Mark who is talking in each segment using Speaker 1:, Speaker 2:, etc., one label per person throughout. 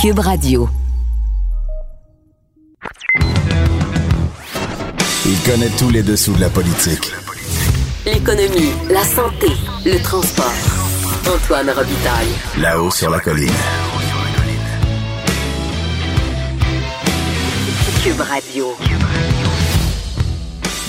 Speaker 1: Cube Radio.
Speaker 2: Il connaît tous les dessous de la politique.
Speaker 1: L'économie, la santé, le transport. Antoine Robitaille.
Speaker 2: Là-haut sur la colline.
Speaker 1: Cube Radio.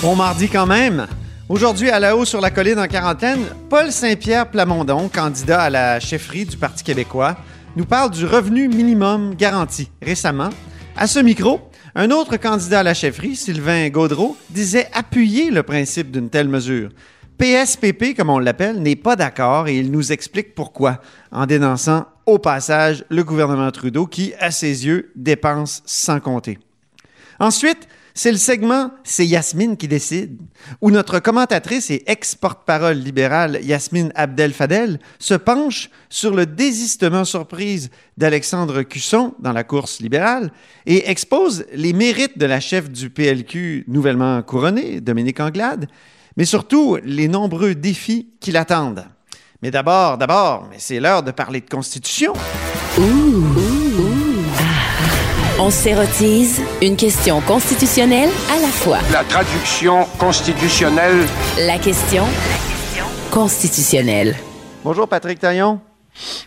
Speaker 3: Bon mardi quand même. Aujourd'hui, à la haut sur la colline en quarantaine, Paul Saint-Pierre Plamondon, candidat à la chefferie du Parti québécois, nous parle du revenu minimum garanti. Récemment, à ce micro, un autre candidat à la chefferie, Sylvain Gaudreau, disait appuyer le principe d'une telle mesure. PSPP, comme on l'appelle, n'est pas d'accord et il nous explique pourquoi, en dénonçant au passage le gouvernement Trudeau qui, à ses yeux, dépense sans compter. Ensuite, c'est le segment C'est Yasmine qui décide, où notre commentatrice et ex-porte-parole libérale Yasmine Abdel-Fadel se penche sur le désistement surprise d'Alexandre Cusson dans la course libérale et expose les mérites de la chef du PLQ nouvellement couronnée, Dominique Anglade, mais surtout les nombreux défis qui l'attendent. Mais d'abord, d'abord, c'est l'heure de parler de Constitution.
Speaker 1: On s'érotise une question constitutionnelle à la fois.
Speaker 4: La traduction constitutionnelle.
Speaker 1: La question constitutionnelle.
Speaker 3: Bonjour Patrick Taillon.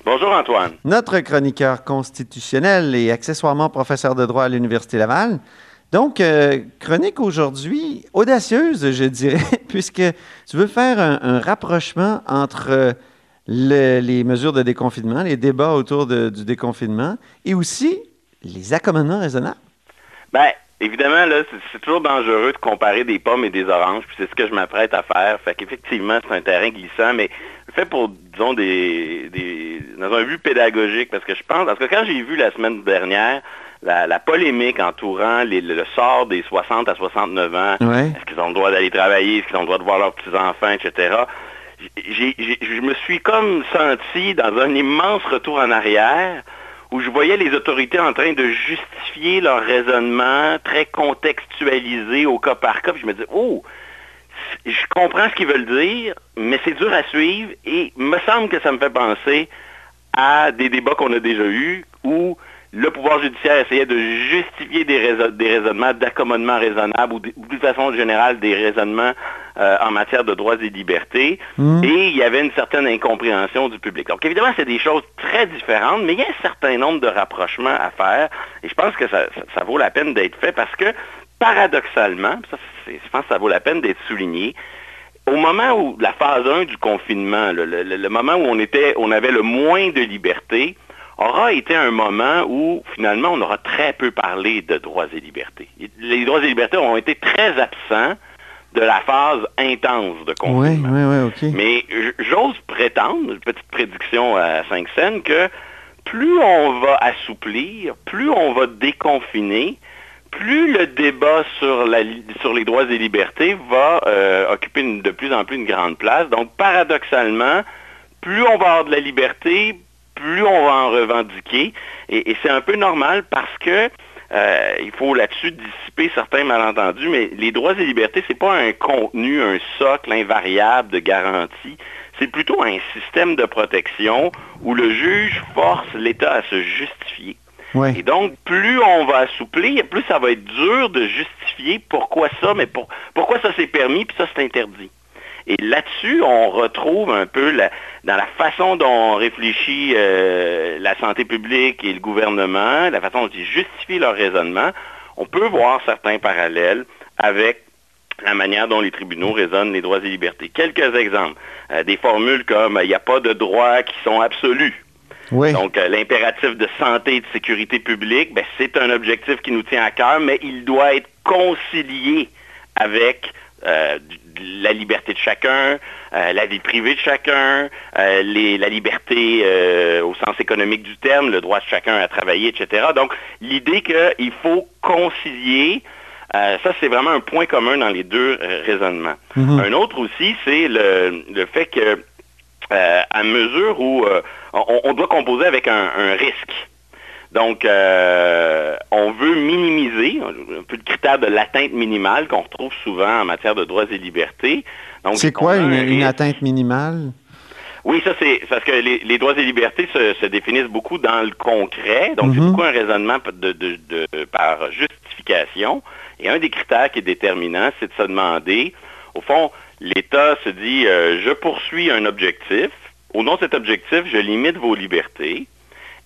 Speaker 5: Bonjour Antoine.
Speaker 3: notre chroniqueur constitutionnel et accessoirement professeur de droit à l'Université Laval. Donc, euh, chronique aujourd'hui audacieuse, je dirais, puisque tu veux faire un, un rapprochement entre euh, le- les mesures de déconfinement, les débats autour de- du déconfinement, et aussi les accommodements raisonnables?
Speaker 5: Ben, évidemment, là, c'est- toujours dangereux de comparer des pommes et des oranges, puis c'est ce que je m'apprête à faire. Fait qu'effectivement, c'est un terrain glissant, mais fait pour, disons, des, des- dans un but pédagogique, parce que je pense, parce que quand j'ai vu la semaine dernière la, la polémique entourant les- le, le sort des 60 à 69 ans,
Speaker 3: Ouais.
Speaker 5: est-ce qu'ils ont le droit d'aller travailler, est-ce qu'ils ont le droit de voir leurs petits-enfants, etc., je me suis comme senti dans un immense retour en arrière où je voyais les autorités en train de justifier leur raisonnement très contextualisé au cas par cas. Puis je me disais, oh, je comprends ce qu'ils veulent dire, mais c'est dur à suivre et me semble que ça me fait penser à des débats qu'on a déjà eus où le pouvoir judiciaire essayait de justifier des, raisonn- des raisonnements d'accommodement raisonnable ou, de- ou de façon générale des raisonnements euh, en matière de droits et libertés. Et il y avait une certaine incompréhension du public. Donc évidemment, c'est des choses très différentes, mais il y a un certain nombre de rapprochements à faire. Et je pense que ça, ça- ça vaut la peine d'être fait parce que, paradoxalement, ça, je pense que ça vaut la peine d'être souligné, au moment où la phase 1 du confinement, le- le moment où on était, on avait le moins de liberté, aura été un moment où finalement on aura très peu parlé de droits et libertés. Les droits et libertés ont été très absents de la phase intense de
Speaker 3: Oui,
Speaker 5: confinement.
Speaker 3: oui, oui, OK.
Speaker 5: Mais j- j'ose prétendre, une petite prédiction à 5 cents, que plus on va assouplir, plus on va déconfiner, plus le débat sur, la li- sur les droits et libertés va euh, occuper une- de plus en plus une grande place. Donc, paradoxalement, plus on va avoir de la liberté, plus on va en revendiquer. Et, et c'est un peu normal parce que euh, il faut là-dessus dissiper certains malentendus, mais les droits et libertés, c'est pas un contenu, un socle invariable de garantie. C'est plutôt un système de protection où le juge force l'État à se justifier.
Speaker 3: Oui.
Speaker 5: Et donc, plus on va assouplir, plus ça va être dur de justifier pourquoi ça, mais pour- pourquoi ça c'est permis, puis ça c'est interdit. Et là-dessus, on retrouve un peu la- dans la façon dont on réfléchit euh, la santé publique et le gouvernement, la façon dont ils justifient leur raisonnement, on peut voir certains parallèles avec la manière dont les tribunaux raisonnent les droits et libertés. Quelques exemples. Euh, des formules comme il n'y a pas de droits qui sont absolus.
Speaker 3: Oui.
Speaker 5: Donc, euh, l'impératif de santé et de sécurité publique, ben, c'est un objectif qui nous tient à cœur, mais il doit être concilié avec euh, la liberté de chacun, euh, la vie privée de chacun, euh, la liberté au sens économique du terme, le droit de chacun à travailler, etc. Donc, l'idée qu'il faut concilier, ça c'est vraiment un point commun dans les deux raisonnements. Mhm. Un autre aussi, c'est le, fait que à mesure où on, doit composer avec un risque. Donc, euh, on veut minimiser un peu le critère de l'atteinte minimale qu'on retrouve souvent en matière de droits et libertés.
Speaker 3: C'est quoi une, atteinte minimale?
Speaker 5: Oui, ça c'est parce que les, droits et libertés se, définissent beaucoup dans le concret, donc c'est mhm. beaucoup un raisonnement par justification. Et un des critères qui est déterminant, c'est de se demander, au fond, l'État se dit, euh, je poursuis un objectif, au nom de cet objectif, je limite vos libertés,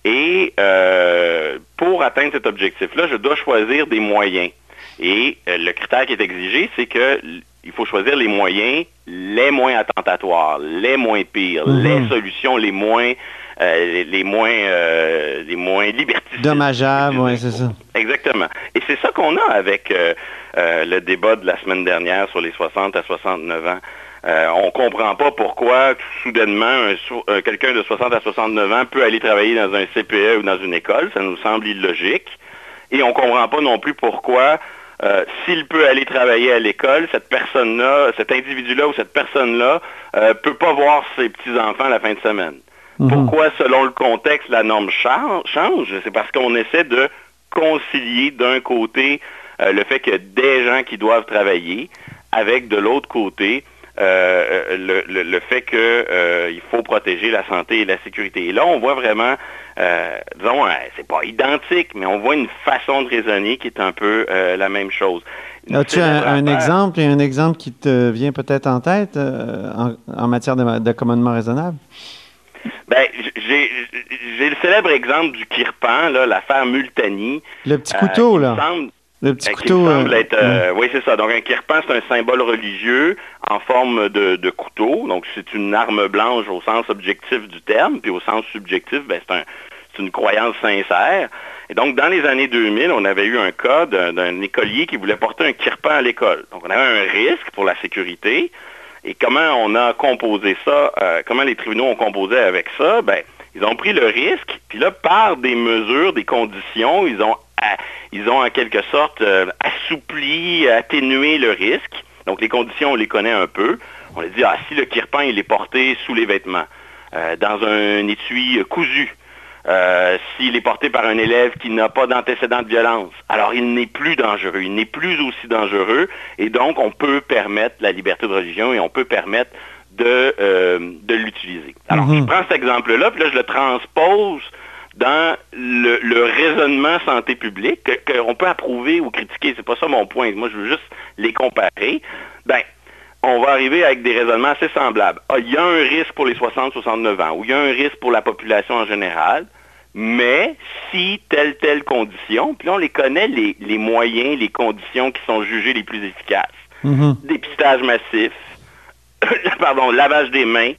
Speaker 5: et euh, pour atteindre cet objectif-là, je dois choisir des moyens. Et euh, le critère qui est exigé, c'est qu'il faut choisir les moyens les moins attentatoires, les moins pires, mhm. les solutions les moins euh, les, moins les moins liberticides.
Speaker 3: Dommageables, oui, c'est ça.
Speaker 5: Exactement. Et c'est ça qu'on a avec le débat de la semaine dernière sur les 60 à 69 ans. Euh, on ne comprend pas pourquoi soudainement quelqu'un de 60 à 69 ans peut aller travailler dans un CPE ou dans une école. Ça nous semble illogique. Et on ne comprend pas non plus pourquoi euh, s'il peut aller travailler à l'école, cette personne-là, cet individu-là ou cette personne-là ne euh, peut pas voir ses petits-enfants la fin de semaine. Mhm. Pourquoi, selon le contexte, la norme change? C'est parce qu'on essaie de concilier d'un côté le fait qu'il y a des gens qui doivent travailler avec de l'autre côté euh, le, fait qu'il euh, faut protéger la santé et la sécurité. Et là, on voit vraiment, euh, disons, c'est pas identique, mais on voit une façon de raisonner qui est un peu la même chose.
Speaker 3: As-tu un, exemple et un exemple qui te vient peut-être en tête en, matière d'accommodement raisonnable?
Speaker 5: Ben, j'ai le célèbre exemple du Kirpan, l'affaire Multani.
Speaker 3: Le petit couteau, là. Le petit couteau.
Speaker 5: Euh, euh, oui, c'est ça. Donc, un kirpan, c'est un symbole religieux en forme de, couteau. Donc, c'est une arme blanche au sens objectif du terme. Puis au sens subjectif, ben, c'est une croyance sincère. Et donc, dans les années 2000, on avait eu un cas d'un écolier qui voulait porter un kirpan à l'école. Donc, on avait un risque pour la sécurité. Et comment on a composé ça, euh, comment les tribunaux ont composé avec ça? Ben, ils ont pris le risque, puis là, par des mesures, des conditions, ils ont en quelque sorte euh, assoupli, atténué le risque. Donc les conditions, on les connaît un peu. On a dit, ah, si le kirpan, il est porté sous les vêtements, euh, dans un étui cousu, euh, s'il est porté par un élève qui n'a pas d'antécédent de violence, alors il n'est plus dangereux, il n'est plus aussi dangereux, et donc on peut permettre la liberté de religion et on peut permettre de, de l'utiliser. Alors, mhm. je prends cet exemple-là, puis là, je le transpose dans le, raisonnement santé publique, qu'on peut approuver ou critiquer, c'est pas ça mon point. Moi, je veux juste les comparer. Ben, on va arriver avec des raisonnements assez semblables. Ah, il y a un risque pour les 60-69 ans, ou il y a un risque pour la population en général, mais si telle, telle condition, puis là, on les connaît, les, moyens, les conditions qui sont jugées les plus efficaces. Mm-hmm. Dépistage massif, pardon, lavage des mains,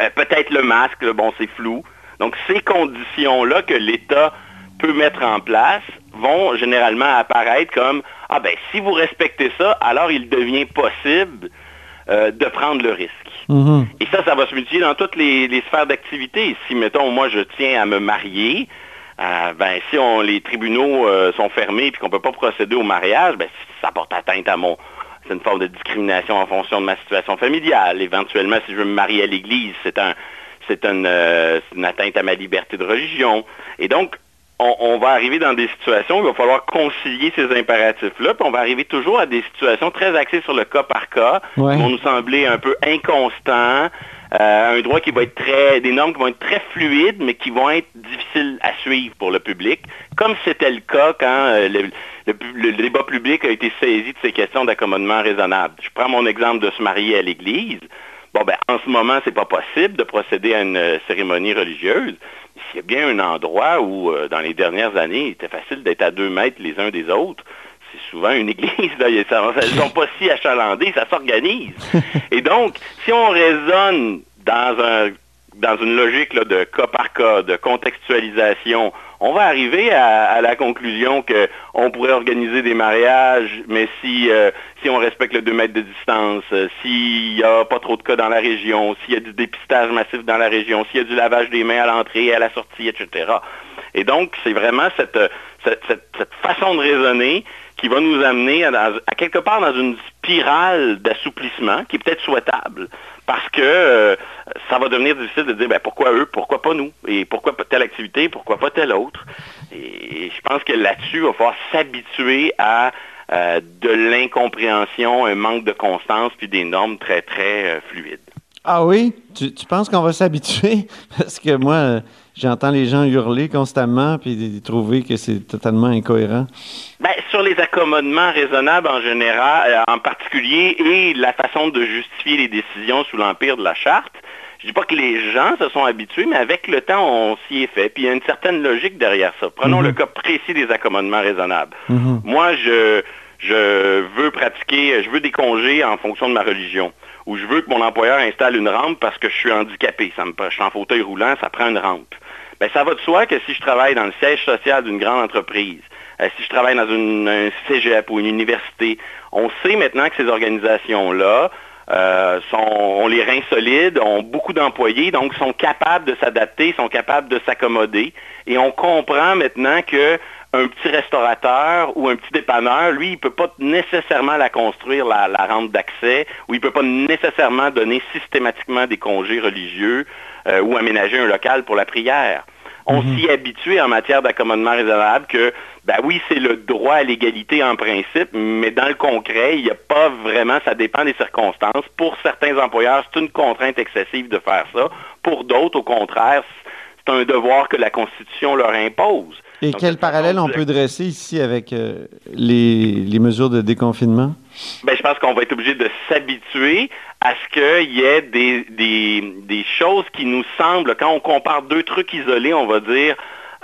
Speaker 5: euh, peut-être le masque, bon, c'est flou, donc, ces conditions-là que l'État peut mettre en place vont généralement apparaître comme Ah ben si vous respectez ça, alors il devient possible euh, de prendre le risque. Mm-hmm. Et ça, ça va se multiplier dans toutes les, sphères d'activité. Si, mettons, moi je tiens à me marier, euh, ben si on, les tribunaux euh, sont fermés et qu'on ne peut pas procéder au mariage, ben, ça porte atteinte à mon. C'est une forme de discrimination en fonction de ma situation familiale. Éventuellement, si je veux me marier à l'Église, c'est un c'est euh, une, atteinte à ma liberté de religion. Et donc, on, va arriver dans des situations où il va falloir concilier ces impératifs-là, puis on va arriver toujours à des situations très axées sur le cas par cas, qui vont nous sembler un peu inconstants, euh, un droit qui va être très, des normes qui vont être très fluides, mais qui vont être difficiles à suivre pour le public, comme c'était le cas quand euh, le, débat public a été saisi de ces questions d'accommodement raisonnable. Je prends mon exemple de se marier à l'Église. Bon, ben, en ce moment, c'est pas possible de procéder à une euh, cérémonie religieuse. S'il y a bien un endroit où, dans les dernières années, il était facile d'être à deux mètres les uns des autres, souvent une église. Là, elles ne sont pas si achalandées, ça s'organise. Et donc, si on raisonne dans un dans une logique là, de cas par cas, de contextualisation, on va arriver à, la conclusion qu'on pourrait organiser des mariages, mais si, euh, si on respecte le 2 mètres de distance, euh, s'il n'y a pas trop de cas dans la région, s'il y a du dépistage massif dans la région, s'il y a du lavage des mains à l'entrée et à la sortie, etc. Et donc, c'est vraiment cette, cette, façon de raisonner qui va nous amener à, quelque part dans une spirale d'assouplissement qui est peut-être souhaitable parce que euh, ça va devenir difficile de dire ben, pourquoi eux, pourquoi pas nous, et pourquoi telle activité, pourquoi pas telle autre? Et je pense que là-dessus, il va falloir s'habituer à euh, de l'incompréhension, un manque de constance, puis des normes très, très euh, fluides.
Speaker 3: Ah oui? Tu, tu penses qu'on va s'habituer? Parce que moi, j'entends les gens hurler constamment puis trouver que c'est totalement incohérent.
Speaker 5: Bien, sur les accommodements raisonnables en général, euh, en particulier, et la façon de justifier les décisions sous l'empire de la charte, je ne dis pas que les gens se sont habitués, mais avec le temps, on s'y est fait. Puis il y a une certaine logique derrière ça. Prenons mhm. le cas précis des accommodements raisonnables. Mhm. Moi, je, je veux pratiquer, je veux des congés en fonction de ma religion ou je veux que mon employeur installe une rampe parce que je suis handicapé. Ça me, je suis en fauteuil roulant, ça prend une rampe. Bien, ça va de soi que si je travaille dans le siège social d'une grande entreprise, euh, si je travaille dans une, un cégep ou une université, on sait maintenant que ces organisations-là euh, sont, ont les reins solides, ont beaucoup d'employés, donc sont capables de s'adapter, sont capables de s'accommoder. Et on comprend maintenant que un petit restaurateur ou un petit dépanneur, lui, il ne peut pas nécessairement la construire, la, rampe d'accès, ou il ne peut pas nécessairement donner systématiquement des congés religieux euh, ou aménager un local pour la prière. On mhm. s'y habitue en matière d'accommodement raisonnable que, ben oui, c'est le droit à l'égalité en principe, mais dans le concret, il n'y a pas vraiment, ça dépend des circonstances. Pour certains employeurs, c'est une contrainte excessive de faire ça. Pour d'autres, au contraire, c'est un devoir que la Constitution leur impose.
Speaker 3: Et quel parallèle on peut dresser ici avec euh, les, mesures de déconfinement?
Speaker 5: Ben, je pense qu'on va être obligé de s'habituer à ce qu'il y ait des, des, choses qui nous semblent, quand on compare deux trucs isolés, on va dire,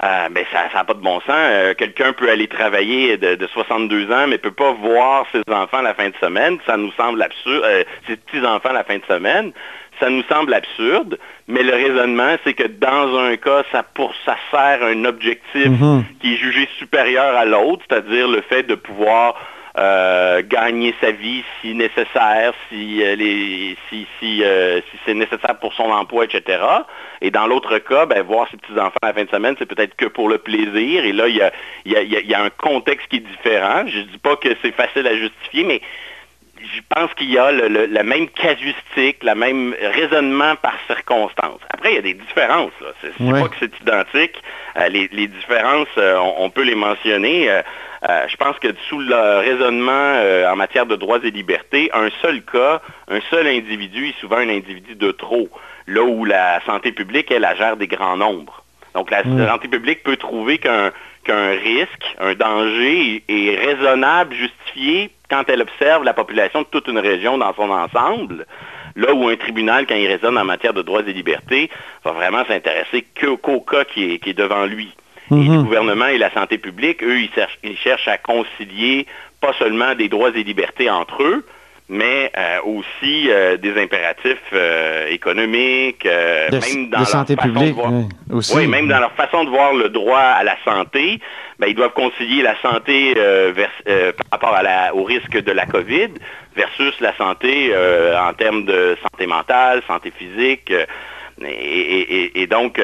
Speaker 5: euh, ben, ça n'a pas de bon sens. Euh, quelqu'un peut aller travailler de, 62 ans, mais ne peut pas voir ses enfants la fin de semaine. Ça nous semble absurde. ses petits-enfants la fin de semaine ça nous semble absurde, mais le raisonnement, c'est que dans un cas, ça, pour, ça sert un objectif mhm. qui est jugé supérieur à l'autre, c'est-à-dire le fait de pouvoir euh, gagner sa vie si nécessaire, si, euh, euh, si, c'est nécessaire pour son emploi, etc. Et dans l'autre cas, ben, voir ses petits-enfants à la fin de semaine, c'est peut-être que pour le plaisir. Et là, il y a, y a, un contexte qui est différent. Je ne dis pas que c'est facile à justifier, mais je pense qu'il y a le, la même casuistique, le même raisonnement par circonstance. Après, il y a des différences. C'est pas que c'est identique. Euh, les, différences, euh, on, peut les mentionner. Euh, je pense que sous le raisonnement en matière de droits et libertés, un seul cas, un seul individu est souvent un individu de trop, là où la santé publique, elle, la gère des grands nombres. Donc la santé publique peut trouver qu'un qu'un risque, un danger est raisonnable, justifié quand elle observe la population de toute une région dans son ensemble, là où un tribunal, quand il raisonne en matière de droits et libertés, va vraiment s'intéresser qu'au cas qui est, devant lui. Et mhm. le gouvernement et la santé publique, eux, ils cherchent à concilier pas seulement des droits et libertés entre eux, mais euh, aussi euh, des impératifs euh, économiques, même dans leur santé publique, aussi. Oui, même dans leur façon de voir le droit à la santé, ben, ils doivent concilier la santé par rapport au risque de la COVID versus la santé en termes de santé mentale, santé physique. Et, donc,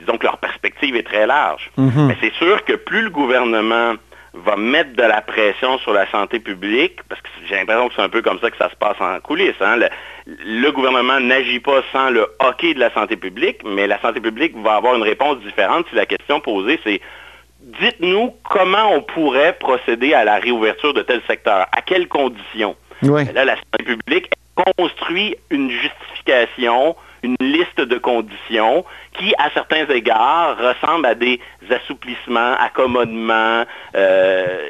Speaker 5: disons que leur perspective est très large. Mm-hmm. Mais c'est sûr que plus le gouvernement va mettre de la pression sur la santé publique, parce que j'ai l'impression que c'est un peu comme ça que ça se passe en coulisses. Hein. Le, gouvernement n'agit pas sans le hockey de la santé publique, mais la santé publique va avoir une réponse différente si la question posée, c'est dites-nous comment on pourrait procéder à la réouverture de tel secteur, à quelles conditions? Là, la santé publique construit une justification, une liste de conditions qui, à certains égards, ressemblent à des assouplissements, accommodements, euh,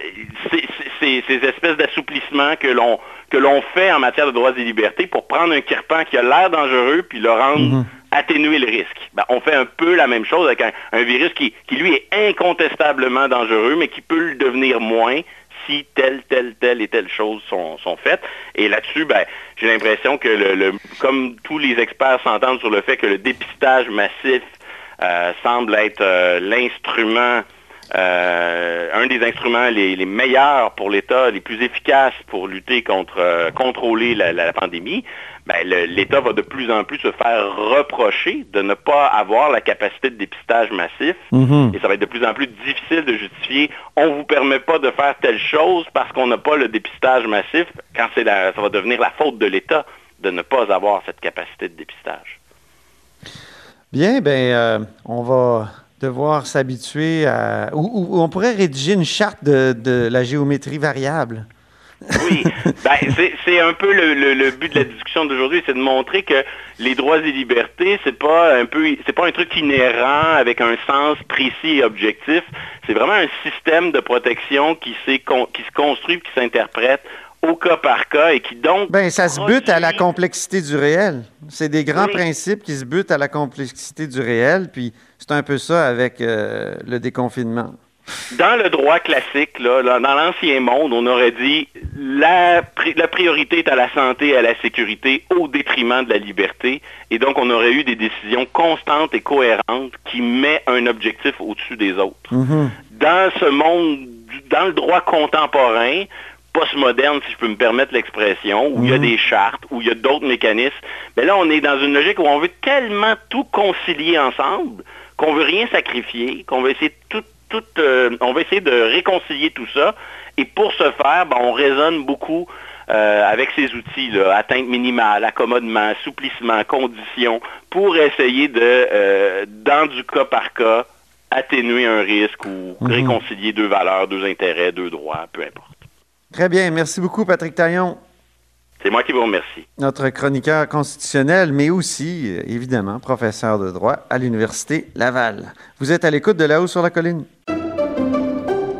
Speaker 5: ces, espèces d'assouplissements que l'on que l'on fait en matière de droits et libertés pour prendre un kirpan qui a l'air dangereux puis le rendre mhm. atténuer le risque. Ben, on fait un peu la même chose avec un, virus qui, qui, lui, est incontestablement dangereux, mais qui peut le devenir moins si telle, telle, telle et telle chose sont, faites. Et là-dessus, ben, j'ai l'impression que, comme tous les experts s'entendent sur le fait que le dépistage massif euh, semble être euh, l'instrument un des instruments les, meilleurs pour l'État, les plus efficaces pour lutter contre, euh, contrôler la, pandémie, ben, l'État va de plus en plus se faire reprocher de ne pas avoir la capacité de dépistage massif. Mm-hmm. Et ça va être de plus en plus difficile de justifier on ne vous permet pas de faire telle chose parce qu'on n'a pas le dépistage massif, quand ça va devenir la faute de l'État de ne pas avoir cette capacité de dépistage.
Speaker 3: Bien, ben, euh, on va devoir s'habituer à... Ou, on pourrait rédiger une charte de, la géométrie variable.
Speaker 5: oui, ben, c'est un peu le, but de la discussion d'aujourd'hui, c'est de montrer que les droits et libertés, c'est pas un peu, c'est pas un truc inhérent avec un sens précis et objectif. C'est vraiment un système de protection qui, qui se construit, qui s'interprète au cas par cas et qui donc...
Speaker 3: Ben, ça se bute à la complexité du réel. C'est des grands principes qui se butent à la complexité du réel, puis c'est un peu ça avec euh, le déconfinement.
Speaker 5: Dans le droit classique, là, dans l'ancien monde, on aurait dit la, la priorité est à la santé et à la sécurité au détriment de la liberté. Et donc, on aurait eu des décisions constantes et cohérentes qui mettent un objectif au-dessus des autres. Mm-hmm. Dans ce monde, dans le droit contemporain, postmoderne, si je peux me permettre l'expression, où il y a mhm. des chartes, où il y a d'autres mécanismes. Mais là, on est dans une logique où on veut tellement tout concilier ensemble qu'on veut rien sacrifier, qu'on veut essayer tout, tout euh, on veut essayer de réconcilier tout ça. Et pour ce faire, ben, on raisonne beaucoup euh, avec ces outils, là, atteinte minimale, accommodement, assouplissement, conditions, pour essayer de, euh, dans du cas par cas, atténuer un risque ou mhm. réconcilier deux valeurs, deux intérêts, deux droits, peu importe.
Speaker 3: Très bien. Merci beaucoup, Patrick Taillon.
Speaker 5: C'est moi qui vous remercie.
Speaker 3: Notre chroniqueur constitutionnel, mais aussi, évidemment, professeur de droit à l'Université Laval. Vous êtes à l'écoute de là-haut sur la colline.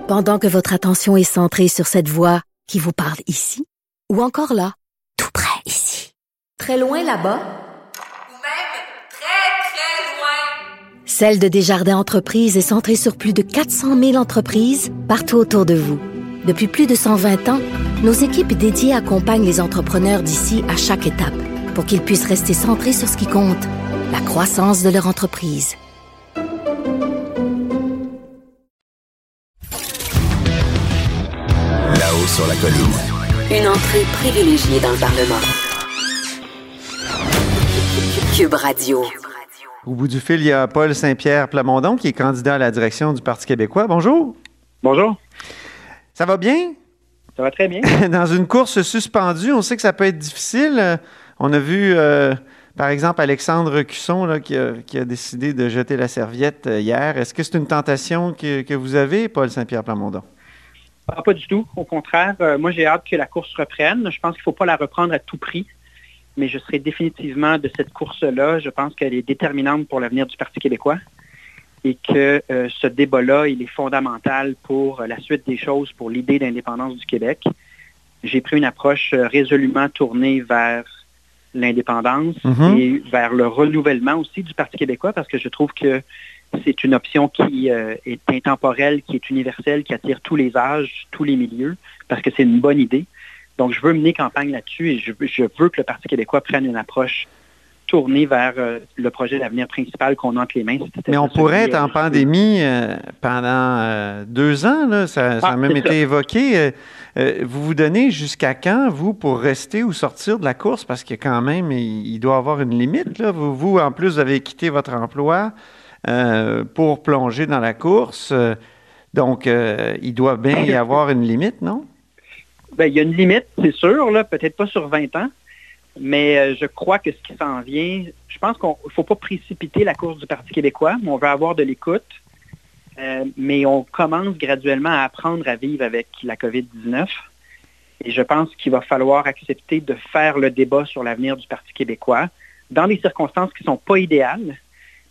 Speaker 1: Pendant que votre attention est centrée sur cette voix qui vous parle ici, ou encore là, tout près ici, très loin là-bas, ou même très, très loin, Celle de Desjardins Entreprises est centrée sur plus de 400 000 entreprises partout autour de vous. Depuis plus de 120 ans, nos équipes dédiées accompagnent les entrepreneurs d'ici à chaque étape pour qu'ils puissent rester centrés sur ce qui compte, la croissance de leur entreprise.
Speaker 2: Là-haut sur la colline.
Speaker 1: Une entrée privilégiée dans le Parlement. Cube Radio.
Speaker 3: Au bout du fil, il y a Paul Saint-Pierre Plamondon qui est candidat à la direction du Parti québécois. Bonjour.
Speaker 6: Bonjour.
Speaker 3: Ça va bien?
Speaker 6: Ça va très bien.
Speaker 3: Dans une course suspendue, on sait que ça peut être difficile. On a vu, euh, par exemple, Alexandre Cusson qui, a, décidé de jeter la serviette euh, hier. Est-ce que c'est une tentation que, vous avez, Paul Saint-Pierre Plamondon?
Speaker 6: Ah, pas du tout. Au contraire, euh, moi j'ai hâte que la course reprenne. Je pense qu'il ne faut pas la reprendre à tout prix, mais je serai définitivement de cette course-là. Je pense qu'elle est déterminante pour l'avenir du Parti québécois et que euh, ce débat-là, il est fondamental pour euh, la suite des choses, pour l'idée d'indépendance du Québec. J'ai pris une approche euh, résolument tournée vers l'indépendance mhm. et vers le renouvellement aussi du Parti québécois parce que je trouve que c'est une option qui est intemporelle, qui est universelle, qui attire tous les âges, tous les milieux, parce que c'est une bonne idée. Donc, je veux mener campagne là-dessus et je, je veux que le Parti québécois prenne une approche tourner vers euh, le projet d'avenir principal qu'on a entre les mains.
Speaker 3: Mais on pourrait être en pandémie euh, pendant euh, deux ans, ça, a ah, même été évoqué. vous vous donnez jusqu'à quand, vous, pour rester ou sortir de la course? Parce que quand même, il, doit avoir une limite. Là. Vous, vous, en plus, vous avez quitté votre emploi pour plonger dans la course. donc, il doit bien y avoir une limite, non?
Speaker 6: Bien, il y a une limite, c'est sûr, peut-être pas sur 20 ans. Mais euh, je crois que ce qui s'en vient, je pense qu'il ne faut pas précipiter la course du Parti québécois, mais on veut avoir de l'écoute. Euh, mais on commence graduellement à apprendre à vivre avec la COVID-19. Et je pense qu'il va falloir accepter de faire le débat sur l'avenir du Parti québécois dans des circonstances qui ne sont pas idéales,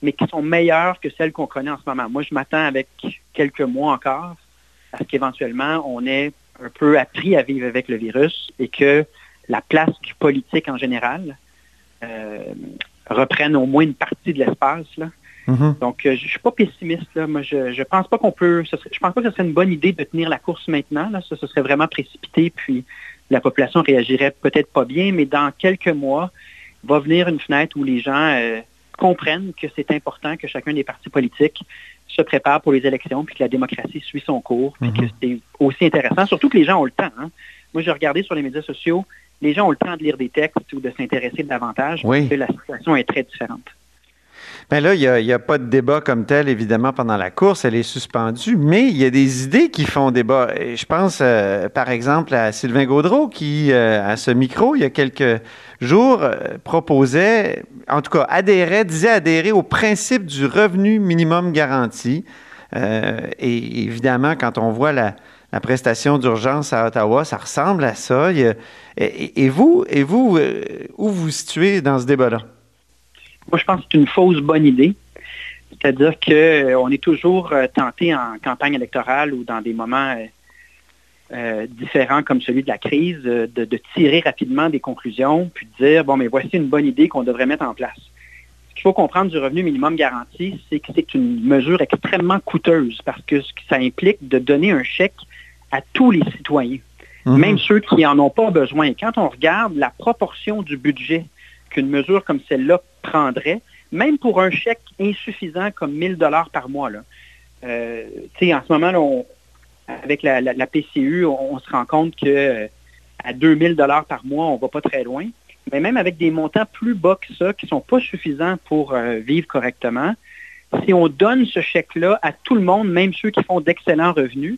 Speaker 6: mais qui sont meilleures que celles qu'on connaît en ce moment. Moi, je m'attends avec quelques mois encore à ce qu'éventuellement on ait un peu appris à vivre avec le virus et que la place du politique en général euh, reprenne au moins une partie de l'espace.
Speaker 3: Mhm.
Speaker 6: Donc, euh, je suis pas pessimiste. Là. Moi, je, je pense pas qu'on peut. ce serait- je pense pas que ce serait une bonne idée de tenir la course maintenant. Là. Ça, ce serait vraiment précipité, puis la population réagirait peut-être pas bien, mais dans quelques mois, va venir une fenêtre où les gens euh, comprennent que c'est important que chacun des partis politiques se prépare pour les élections, puis que la démocratie suit son cours, puis
Speaker 3: Mhm.
Speaker 6: que c'est aussi intéressant, surtout que les gens ont le temps. hein. Moi, j'ai regardé sur les médias sociaux, les gens ont le temps de lire des textes ou de s'intéresser davantage,
Speaker 3: Oui.
Speaker 6: parce que la situation est très différente.
Speaker 3: Ben là, il n'y a, pas de débat comme tel, évidemment, pendant la course. Elle est suspendue, mais il y a des idées qui font débat. Et je pense, euh, par exemple, à Sylvain Gaudreau, qui, euh, à ce micro, il y a quelques jours, euh, proposait, en tout cas, adhérait, disait adhérer au principe du revenu minimum garanti. Et évidemment, quand on voit la, la prestation d'urgence à Ottawa, ça ressemble à ça. Et, vous, et vous euh, où vous vous situez dans ce débat-là?
Speaker 6: Moi, je pense que c'est une fausse bonne idée. C'est-à-dire qu'on est toujours euh, tenté en campagne électorale ou dans des moments euh, euh, différents comme celui de la crise, euh, de tirer rapidement des conclusions, puis de dire, bon, mais voici une bonne idée qu'on devrait mettre en place. Qu'il faut comprendre du revenu minimum garanti, c'est que c'est une mesure extrêmement coûteuse parce que ça implique de donner un chèque à tous les citoyens
Speaker 3: Mhm.
Speaker 6: même ceux qui n'en ont pas besoin. Et Quand on regarde la proportion du budget qu'une mesure comme celle-là prendrait, même pour un chèque insuffisant comme 1000 dollars par mois, là, euh, en ce moment, là, on- avec la, la- la PCU, on, on se rend compte que euh, à 2000 dollars par mois, on va pas très loin. Mais même avec des montants plus bas que ça, qui sont pas suffisants pour euh, vivre correctement, si on donne ce chèque-là à tout le monde, même ceux qui font d'excellents revenus,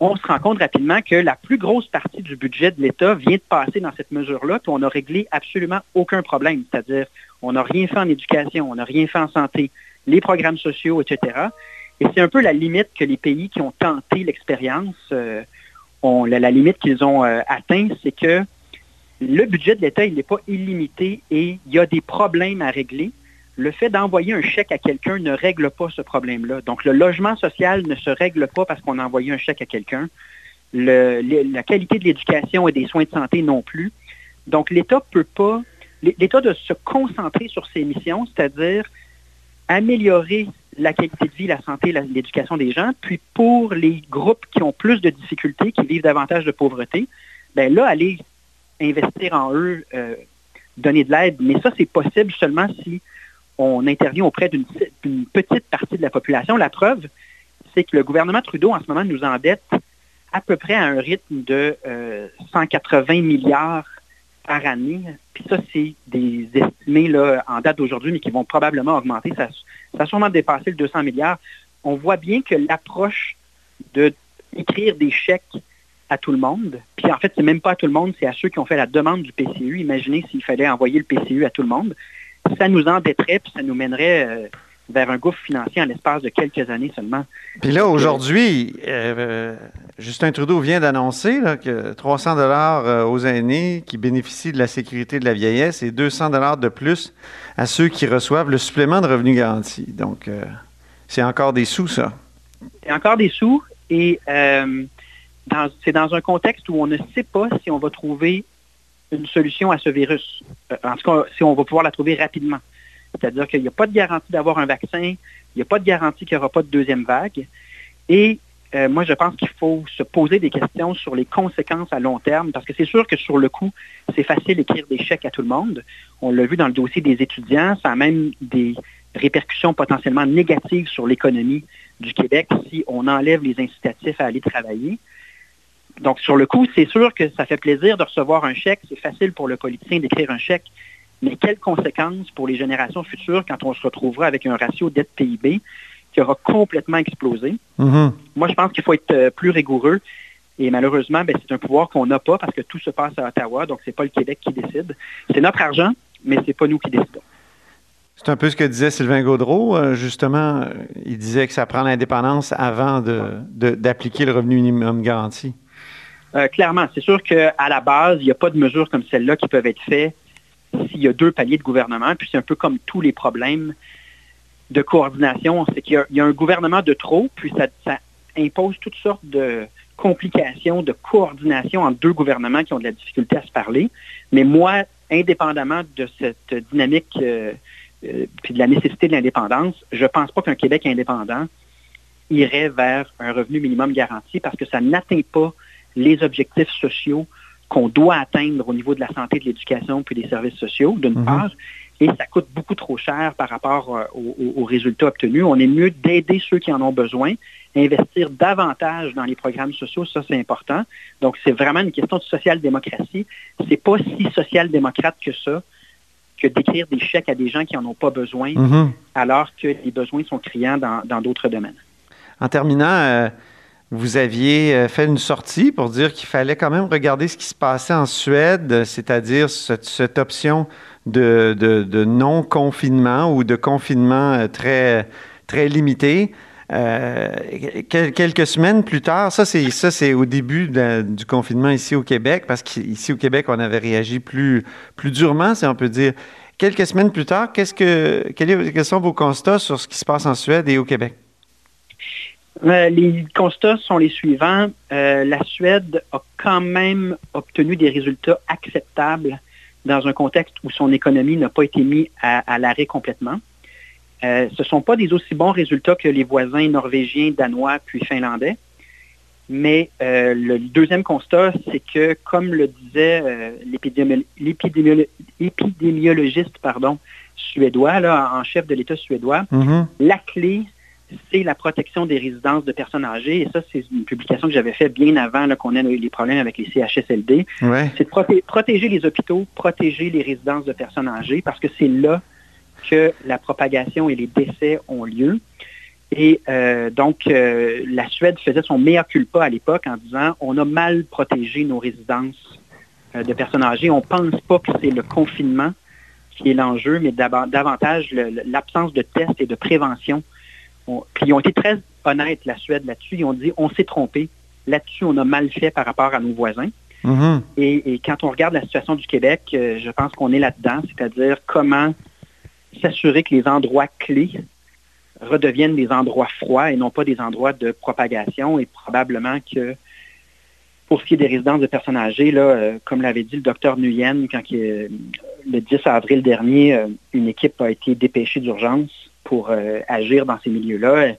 Speaker 6: on se rend compte rapidement que la plus grosse partie du budget de l'État vient de passer dans cette mesure-là, puis on n'a réglé absolument aucun problème. C'est-à-dire, on n'a rien fait en éducation, on n'a rien fait en santé, les programmes sociaux, etc. Et c'est un peu la limite que les pays qui ont tenté l'expérience euh, la, limite qu'ils ont euh, atteint, c'est que le budget de l'État, il n'est pas illimité et il y a des problèmes à régler. Le fait d'envoyer un chèque à quelqu'un ne règle pas ce problème-là. Donc, le logement social ne se règle pas parce qu'on a envoyé un chèque à quelqu'un. La qualité de l'éducation et des soins de santé non plus. Donc, l'État peut pas, l'État doit se concentrer sur ses missions, c'est-à-dire améliorer la qualité de vie, la santé, l'éducation des gens. Puis, pour les groupes qui ont plus de difficultés, qui vivent davantage de pauvreté, ben là, aller investir en eux, euh, donner de l'aide. Mais ça, c'est possible seulement si on intervient auprès d'une petite partie de la population. La preuve, c'est que le gouvernement Trudeau, en ce moment, nous endette à peu près à un rythme de euh, 180 milliards par année. Puis ça, c'est des estimés là, en date d'aujourd'hui, mais qui vont probablement augmenter. Ça, ça a sûrement dépassé le 200 milliards. On voit bien que l'approche de des chèques à tout le monde, puis en fait, c'est même pas à tout le monde, c'est à ceux qui ont fait la demande du PCU. Imaginez s'il fallait envoyer le PCU à tout le monde. Ça nous endetterait, puis ça nous mènerait euh, vers un gouffre financier en l'espace de quelques années seulement.
Speaker 3: Puis là, aujourd'hui, euh, Justin Trudeau vient d'annoncer que 300 dollars euh, aux aînés qui bénéficient de la sécurité de la vieillesse et 200 dollars de plus à ceux qui reçoivent le supplément de revenu garanti. Donc, euh, c'est encore des sous, ça.
Speaker 6: C'est encore des sous et euh, c'est dans un contexte où on ne sait pas si on va trouver une solution à ce virus. Euh, en tout cas, si on va pouvoir la trouver rapidement. C'est-à-dire qu'il n'y a pas de garantie d'avoir un vaccin, il n'y a pas de garantie qu'il n'y aura pas de deuxième vague. Et euh, moi, je pense qu'il faut se poser des questions sur les conséquences à long terme, parce que c'est sûr que sur le coup, c'est facile d'écrire des chèques à tout le monde. On l'a vu dans le dossier des étudiants, ça a même des répercussions potentiellement négatives sur l'économie du Québec si on enlève les incitatifs à aller travailler. Donc, sur le coup, c'est sûr que ça fait plaisir de recevoir un chèque. C'est facile pour le politicien d'écrire un chèque. Mais quelles conséquences pour les générations futures quand on se retrouvera avec un ratio dette-PIB qui aura complètement explosé?
Speaker 3: Mhm.
Speaker 6: Moi, je pense qu'il faut être euh, plus rigoureux. Et malheureusement, ben, c'est un pouvoir qu'on n'a pas parce que tout se passe à Ottawa. Donc, c'est pas le Québec qui décide. C'est notre argent, mais c'est pas nous qui décidons.
Speaker 3: C'est un peu ce que disait Sylvain Gaudreau. euh, justement, il disait que ça prend l'indépendance avant de- de- d'appliquer le revenu minimum garanti.
Speaker 6: Euh, clairement, c'est sûr qu'à la base, il n'y a pas de mesures comme celle-là qui peuvent être faites s'il y a deux paliers de gouvernement. Puis c'est un peu comme tous les problèmes de coordination, c'est qu'il y a- un gouvernement de trop, puis ça, ça impose toutes sortes de complications de coordination entre deux gouvernements qui ont de la difficulté à se parler. Mais moi, indépendamment de cette dynamique euh, euh, puis de la nécessité de l'indépendance, je ne pense pas qu'un Québec indépendant irait vers un revenu minimum garanti parce que ça n'atteint pas les objectifs sociaux qu'on doit atteindre au niveau de la santé, de l'éducation puis des services sociaux, d'une
Speaker 3: Mhm.
Speaker 6: part, et ça coûte beaucoup trop cher par rapport euh, aux, résultats obtenus. On est mieux d'aider ceux qui en ont besoin, investir davantage dans les programmes sociaux, ça c'est important. Donc c'est vraiment une question de social-démocratie. C'est pas si social-démocrate que ça que d'écrire des chèques à des gens qui n'en ont pas besoin,
Speaker 3: Mhm.
Speaker 6: alors que les besoins sont criants dans dans d'autres domaines.
Speaker 3: En terminant, euh, vous aviez euh, fait une sortie pour dire qu'il fallait quand même regarder ce qui se passait en Suède, c'est-à-dire cette, option de, non-confinement ou de confinement euh, très, très limité. Euh, quel- quelques semaines plus tard, ça c'est ça c'est au début du confinement ici au Québec, parce qu'ici au Québec on avait réagi plus plus durement, si on peut dire. Quelques semaines plus tard, qu'est-ce que quels sont vos constats sur ce qui se passe en Suède et au Québec?
Speaker 6: Euh, les constats sont les suivants. Euh, la Suède a quand même obtenu des résultats acceptables dans un contexte où son économie n'a pas été mise à, à l'arrêt complètement. Euh, ce ne sont pas des aussi bons résultats que les voisins norvégiens, danois puis finlandais. Mais le deuxième constat, c'est que, comme le disait l'épidémiolo- l'épidémiolo- l'épidémiologiste pardon, suédois, là, en chef de l'État suédois,
Speaker 3: Mhm.
Speaker 6: la clé, c'est la protection des résidences de personnes âgées. Et ça, c'est une publication que j'avais faite bien avant qu'on ait eu les problèmes avec les CHSLD.
Speaker 3: Ouais.
Speaker 6: C'est de proté- protéger les hôpitaux, protéger les résidences de personnes âgées, parce que c'est là que la propagation et les décès ont lieu. Et euh, donc, euh, la Suède faisait son meilleur culpa à l'époque en disant on a mal protégé nos résidences euh, de personnes âgées. On ne pense pas que c'est le confinement qui est l'enjeu, mais davantage l'absence de tests et de prévention. On- puis ils ont été très honnêtes, la Suède, là-dessus. Ils ont dit on s'est trompé. Là-dessus, on a mal fait par rapport à nos voisins.
Speaker 3: Mhm.
Speaker 6: Et, et quand on regarde la situation du Québec, euh, je pense qu'on est là-dedans, c'est-à-dire comment s'assurer que les endroits clés redeviennent des endroits froids et non pas des endroits de propagation. Et probablement que pour ce qui est des résidences de personnes âgées, là, euh, comme l'avait dit le docteur quand il, euh, le 10 avril dernier, une équipe a été dépêchée d'urgence pour euh, agir dans ces milieux-là. Le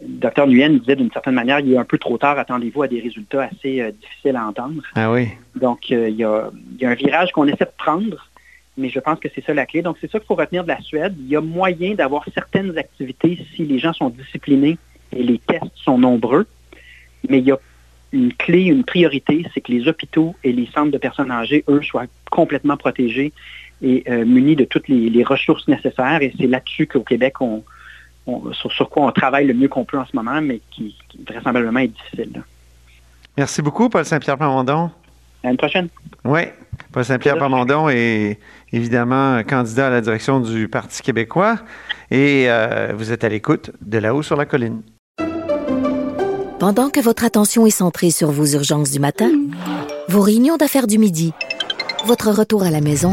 Speaker 6: docteur Nguyen disait d'une certaine manière, il est un peu trop tard, attendez-vous à des résultats assez euh, difficiles à entendre.
Speaker 3: Ah oui.
Speaker 6: Donc, euh, il, y a, il y a un virage qu'on essaie de prendre, mais je pense que c'est ça la clé. Donc, c'est ça qu'il faut retenir de la Suède. Il y a moyen d'avoir certaines activités si les gens sont disciplinés et les tests sont nombreux, mais il y a une clé, une priorité, c'est que les hôpitaux et les centres de personnes âgées, eux, soient complètement protégés et euh, munis de toutes les, les ressources nécessaires. Et c'est là-dessus qu'au Québec, on, on- sur, sur quoi on travaille le mieux qu'on peut en ce moment, mais qui, qui vraisemblablement est difficile. là.
Speaker 3: Merci beaucoup, Paul Saint-Pierre Plamondon.
Speaker 6: À une prochaine.
Speaker 3: Oui, Paul Saint-Pierre. Plamondon est évidemment candidat à la direction du Parti québécois et euh, vous êtes à l'écoute de là-haut sur la colline.
Speaker 1: Pendant que votre attention est centrée sur vos urgences du matin, vos réunions d'affaires du midi, votre retour à la maison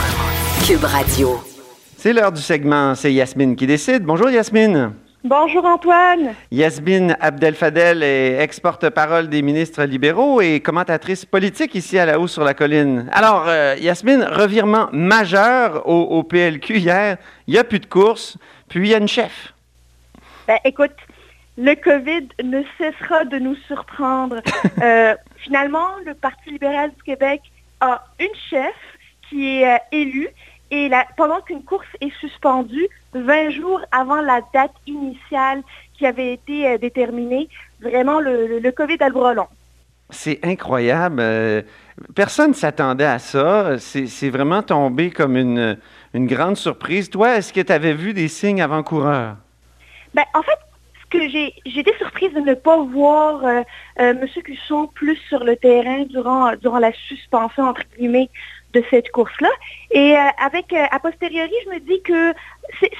Speaker 7: Cube Radio.
Speaker 3: C'est l'heure du segment, c'est Yasmine qui décide. Bonjour Yasmine.
Speaker 8: Bonjour Antoine.
Speaker 3: Yasmine Abdel-Fadel est ex-porte-parole des ministres libéraux et commentatrice politique ici à la haut sur la colline. Alors, euh, Yasmine, revirement majeur au, au PLQ hier. Il n'y a plus de course, puis il y a une chef.
Speaker 8: Ben, écoute, le COVID ne cessera de nous surprendre. Euh, finalement, le Parti libéral du Québec a une chef qui est euh, élue et la- pendant qu'une course est suspendue, 20 jours avant la date initiale qui avait été euh, déterminée, vraiment le, le- le COVID a le bras long.
Speaker 3: C'est incroyable. Euh, personne ne s'attendait à ça. C'est vraiment tombé comme une, une grande surprise. Toi, est-ce que tu avais vu des signes avant-coureurs?
Speaker 8: Ben, en fait, que j'ai, j'ai été surprise de ne pas voir euh, euh, M. Cusson plus sur le terrain durant, durant la suspension, entre guillemets, de cette course-là. Et avec, a posteriori, je me dis que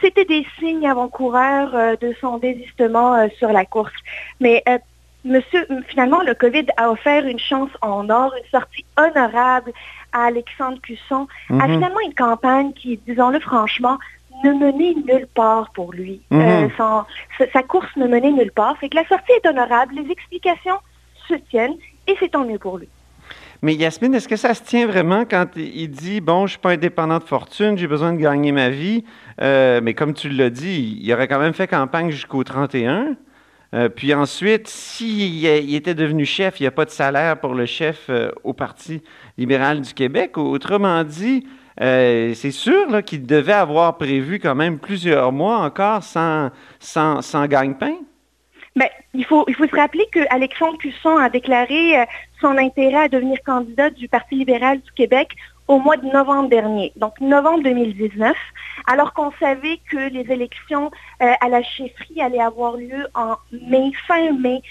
Speaker 8: c'était des signes avant-coureurs de son désistement sur la course. Mais Monsieur, finalement, le COVID a offert une chance en or, une sortie honorable à Alexandre Cusson, à mhm. finalement une campagne qui, disons-le franchement, ne menait nulle part pour lui. Mhm. Euh, sa, course ne menait nulle part. Fait que la sortie est honorable, les explications se tiennent et c'est tant mieux pour lui.
Speaker 3: Mais Yasmine, est-ce que ça se tient vraiment quand il dit bon, je suis pas indépendant de fortune, j'ai besoin de gagner ma vie, euh, mais comme tu l'as dit, il aurait quand même fait campagne jusqu'au 31. Euh, puis ensuite, s'il était devenu chef, il n'y a pas de salaire pour le chef euh, au Parti libéral du Québec. Autrement dit, c'est sûr qu'il devait avoir prévu quand même plusieurs mois encore sans, sans, sans gagne-pain.
Speaker 8: Bien, il faut, se rappeler qu'Alexandre Cusson a déclaré son intérêt à devenir candidat du Parti libéral du Québec au mois de novembre dernier, donc novembre 2019, alors qu'on savait que les élections euh, à la chefferie allaient avoir lieu en mai, fin mai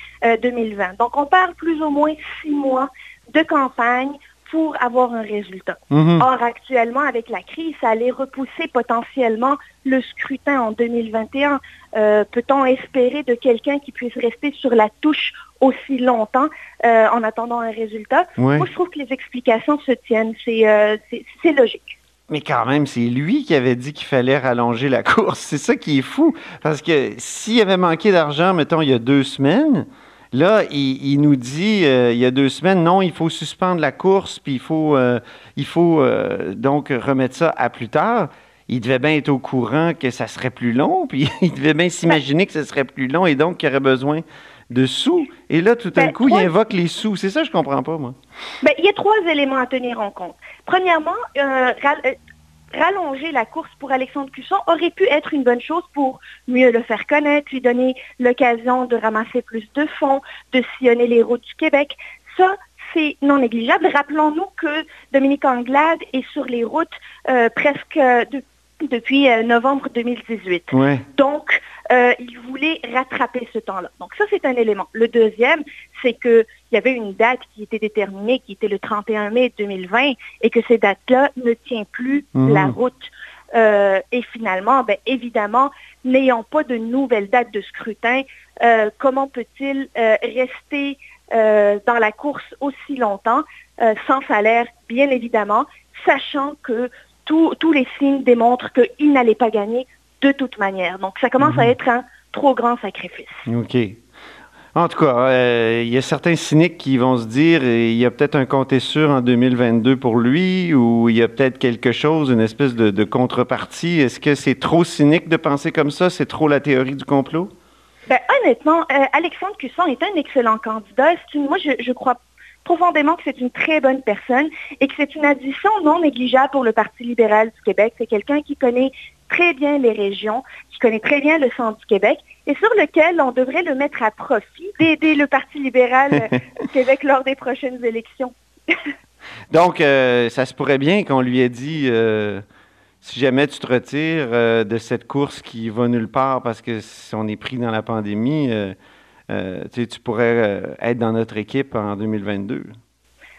Speaker 8: 2020. Euh, donc on parle plus ou moins six mois de campagne pour avoir un résultat. Mhm. Or, actuellement, avec la crise, ça allait repousser potentiellement le scrutin en 2021. Euh, peut-on espérer de quelqu'un qui puisse rester sur la touche aussi longtemps euh, en attendant un résultat? Moi, je trouve que les explications se tiennent. Euh, c'est logique.
Speaker 3: Mais quand même, c'est lui qui avait dit qu'il fallait rallonger la course. C'est ça qui est fou. Parce que s'il avait manqué d'argent, mettons, il y a deux semaines, Là, il, nous dit euh, il y a deux semaines, non, il faut suspendre la course, puis il faut, euh, il faut euh, donc remettre ça à plus tard. Il devait bien être au courant que ça serait plus long, puis il devait bien s'imaginer que ce serait plus long et donc qu'il aurait besoin de sous. Et là, tout d'un ben, coup, il invoque les sous. C'est ça, je comprends pas, moi.
Speaker 8: Ben, il y a trois éléments à tenir en compte. Premièrement, rallonger la course pour Alexandre Cusson aurait pu être une bonne chose pour mieux le faire connaître, lui donner l'occasion de ramasser plus de fonds, de sillonner les routes du Québec. Ça, c'est non négligeable. Rappelons-nous que Dominique Anglade est sur les routes euh, presque depuis euh, novembre 2018. Donc, euh, il voulait rattraper ce temps-là. Donc ça, c'est un élément. Le deuxième, c'est qu'il y avait une date qui était déterminée, qui était le 31 mai 2020, et que cette date-là ne tient plus mhm. la route. Euh, et finalement, ben, évidemment, n'ayant pas de nouvelle date de scrutin, euh, comment peut-il rester dans la course aussi longtemps, sans salaire, bien évidemment, sachant que tous les signes démontrent qu'il n'allait pas gagner de toute manière. Donc, ça commence à mhm. être un trop grand sacrifice.
Speaker 3: OK. En tout cas, euh, il y a certains cyniques qui vont se dire il y a peut-être un compte sûr en 2022 pour lui ou il y a peut-être quelque chose, une espèce de, contrepartie. Est-ce que c'est trop cynique de penser comme ça? C'est trop la théorie du complot?
Speaker 8: Ben, honnêtement, euh, Alexandre Cusson est un excellent candidat. moi, je, je crois profondément que c'est une très bonne personne et que c'est une addition non négligeable pour le Parti libéral du Québec. C'est quelqu'un qui connaît très bien les régions, qui connaît très bien le centre du Québec et sur lequel on devrait le mettre à profit d'aider le Parti libéral du Québec lors des prochaines élections.
Speaker 3: Donc, euh, ça se pourrait bien qu'on lui ait dit, euh, si jamais tu te retires euh, de cette course qui va nulle part parce que si on est pris dans la pandémie, tu pourrais être dans notre équipe en 2022.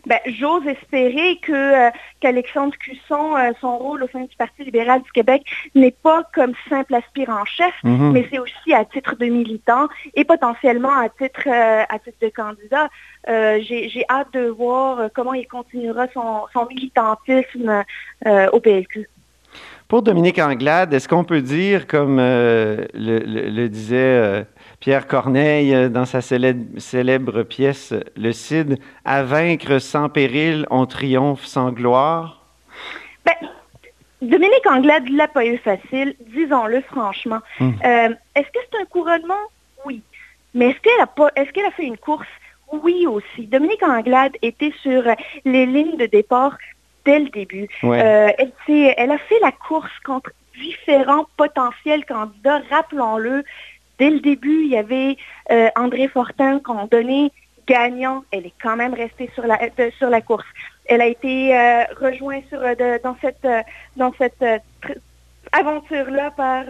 Speaker 8: Ben, j'ose espérer que euh, qu'Alexandre Cusson, euh, son rôle au sein du Parti libéral du Québec n'est pas comme simple aspirant-chef, mhm. mais c'est aussi à titre de militant et potentiellement à titre euh, à titre de candidat. J'ai hâte de voir comment il continuera son, son militantisme au PLQ.
Speaker 3: Pour Dominique Anglade, est-ce qu'on peut dire, comme le, disait Pierre Corneille, euh, dans sa célèbre, pièce Le Cid, à vaincre sans péril, on triomphe sans gloire?
Speaker 8: Ben, Dominique Anglade l'a pas eu facile, disons-le franchement. Euh, est-ce que c'est un couronnement? Oui. Mais est-ce qu'elle a pas, est-ce qu'elle a fait une course? Oui aussi. Dominique Anglade était sur les lignes de départ dès le début. Euh, elle, elle a fait la course contre différents potentiels candidats, rappelons-le, Dès le début, il y avait euh, André Fortin qu'on donnait gagnant. Elle est quand même restée sur la, euh, sur la course. Elle a été euh, rejointe sur, dans cette, dans cette aventure-là par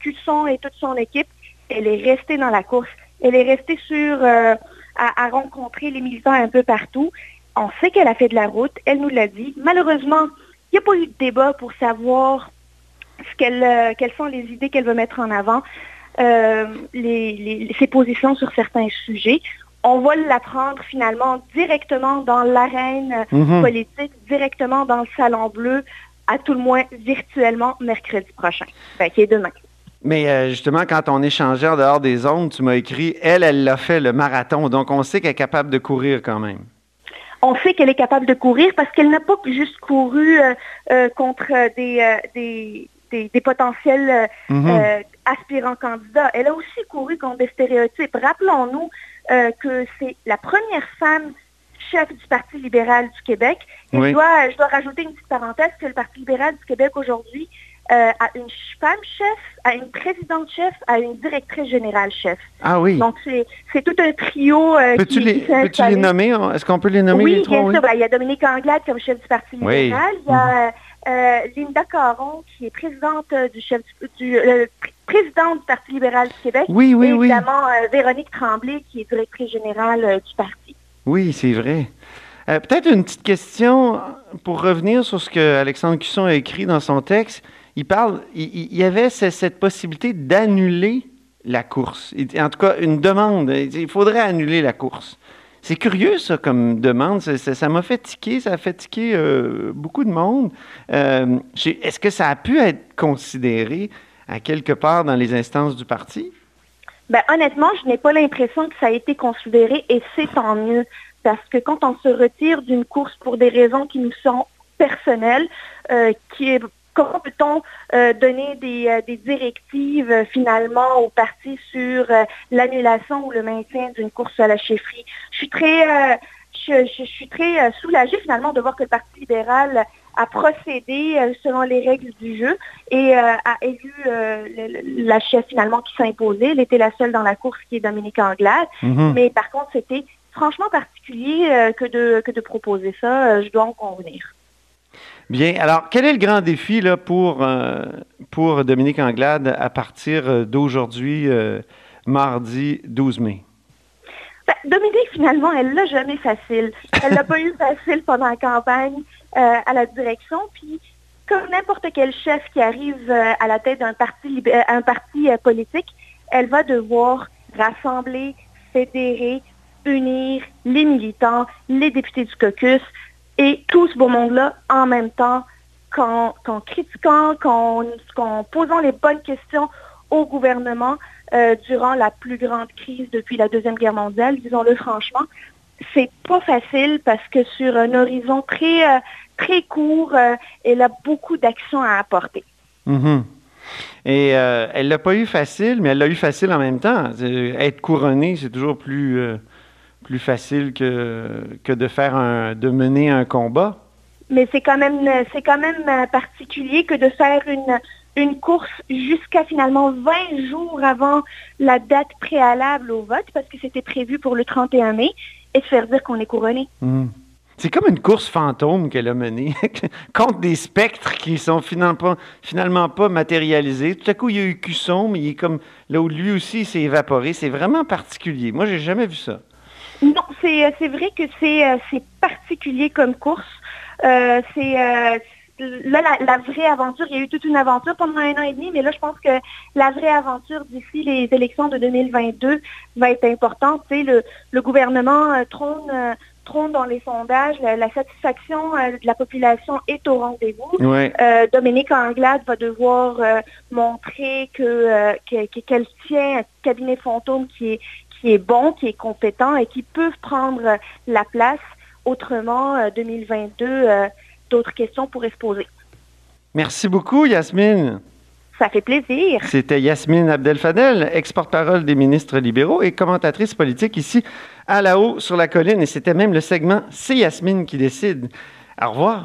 Speaker 8: Cusson et toute son équipe. Elle est restée dans la course. Elle est restée sur à, rencontrer les militants un peu partout. On sait qu'elle a fait de la route, elle nous l'a dit. Malheureusement, il n'y a pas eu de débat pour savoir ce qu'elle, euh, quelles sont les idées qu'elle veut mettre en avant, euh, les- les- ses positions sur certains sujets. On va l'apprendre finalement directement dans l'arène
Speaker 3: Mhm.
Speaker 8: politique, directement dans le Salon Bleu, à tout le moins virtuellement mercredi prochain, ben, qui est demain.
Speaker 3: Mais euh, justement, quand on échangeait en dehors des zones, tu m'as écrit, elle, elle l'a fait le marathon, donc on sait qu'elle est capable de courir quand même.
Speaker 8: On sait qu'elle est capable de courir parce qu'elle n'a pas juste couru euh, euh, contre euh, des, des, des- des potentiels
Speaker 3: Mhm.
Speaker 8: aspirants candidats. Elle a aussi couru contre des stéréotypes. Rappelons-nous que c'est la première femme chef du Parti libéral du Québec. Et
Speaker 3: Oui.
Speaker 8: je, dois, je dois rajouter une petite parenthèse que le Parti libéral du Québec aujourd'hui euh, a une femme chef, a une présidente chef, a une directrice générale chef.
Speaker 3: Ah oui.
Speaker 8: Donc c'est tout un trio euh,
Speaker 3: Peux-tu les,
Speaker 8: installé.
Speaker 3: nommer? Est-ce qu'on peut les nommer
Speaker 8: Oui,
Speaker 3: les trois?
Speaker 8: bien
Speaker 3: oui?
Speaker 8: sûr. Ben, il y a Dominique Anglade comme chef du Parti
Speaker 3: Oui.
Speaker 8: libéral. Il y a euh, Linda Caron, qui est présidente euh, du chef du, du- présidente du Parti libéral du Québec.
Speaker 3: Oui, oui,
Speaker 8: et
Speaker 3: oui.
Speaker 8: évidemment, euh, Véronique Tremblay, qui est directrice générale du parti.
Speaker 3: Oui, c'est vrai. Peut-être une petite question pour revenir sur ce que Alexandre Cusson a écrit dans son texte. Il parle, il, y avait ce- cette possibilité d'annuler la course. En tout cas, une demande. Il faudrait annuler la course. C'est curieux, ça, comme demande. Ça- m'a fait ça a fait euh, beaucoup de monde. Euh, Est-ce que ça a pu être considéré à quelque part dans les instances du parti?
Speaker 8: Ben, honnêtement, je n'ai pas l'impression que ça a été considéré et c'est tant mieux. Parce que quand on se retire d'une course pour des raisons qui nous sont personnelles, euh, qui est, comment peut-on euh, donner des, euh, des directives euh, finalement au parti sur l'annulation ou le maintien d'une course à la chefferie? Je suis très, je, je- je suis très soulagée finalement de voir que le Parti libéral a procédé selon les règles du jeu et a élu le- la chef finalement qui imposée. Elle était la seule dans la course qui est Dominique Anglade.
Speaker 3: Mhm.
Speaker 8: Mais par contre, c'était franchement particulier que, de, que de proposer ça. Je dois en convenir.
Speaker 3: Bien. Alors, quel est le grand défi pour, euh, pour Dominique Anglade à partir euh, d'aujourd'hui, euh, mardi 12 mai?
Speaker 8: Ben, Dominique, finalement, elle l'a jamais facile. Elle l'a pas eu facile pendant la campagne à la direction. Puis, comme n'importe quel chef qui arrive à la tête d'un parti, un parti politique, elle va devoir rassembler, fédérer, unir les militants, les députés du caucus et tout ce beau monde-là en même temps qu'en critiquant, qu'en posant les bonnes questions au gouvernement euh, durant la plus grande crise depuis la Deuxième Guerre mondiale, disons-le franchement. C'est pas facile parce que sur un horizon très, euh, très court, euh, elle a beaucoup d'actions à apporter.
Speaker 3: Mhm. Et elle l'a pas eu facile, mais elle l'a eu facile en même temps. Être couronnée, c'est toujours plus, plus facile que, que de faire un, de mener un combat.
Speaker 8: Mais c'est quand même, c'est quand même euh, particulier que de faire une, une course jusqu'à finalement 20 jours avant la date préalable au vote, parce que c'était prévu pour le 31 mai, et se faire dire qu'on est couronné.
Speaker 3: Mhm. C'est comme une course fantôme qu'elle a menée contre des spectres qui sont finalement pas, finalement pas matérialisés. Tout à coup, il y a eu Cusson, mais il est comme là où lui aussi s'est évaporé. C'est vraiment particulier. Moi, j'ai jamais vu ça.
Speaker 8: C'est, euh, c'est vrai que c'est, euh, c'est particulier comme course. Euh, c'est là la, la vraie aventure. Il y a eu toute une aventure pendant un an et demi, mais là je pense que la vraie aventure d'ici les élections de 2022 va être importante. Tu sais, le, le gouvernement euh, trône, euh, trône dans les sondages. La, la satisfaction euh, de la population est au rendez-vous.
Speaker 3: Ouais.
Speaker 8: Dominique Anglade va devoir montrer que- qu'elle tient un cabinet fantôme qui est, qui est bon, qui est compétent et qui peut prendre euh, la place. Autrement, euh, 2022, euh, d'autres questions pourraient se poser.
Speaker 3: Merci beaucoup, Yasmine.
Speaker 8: Ça fait plaisir.
Speaker 3: C'était Yasmine Abdel-Fadel, ex-porte-parole des ministres libéraux et commentatrice politique ici à la haut sur la colline. Et c'était même le segment C'est Yasmine qui décide. Au revoir.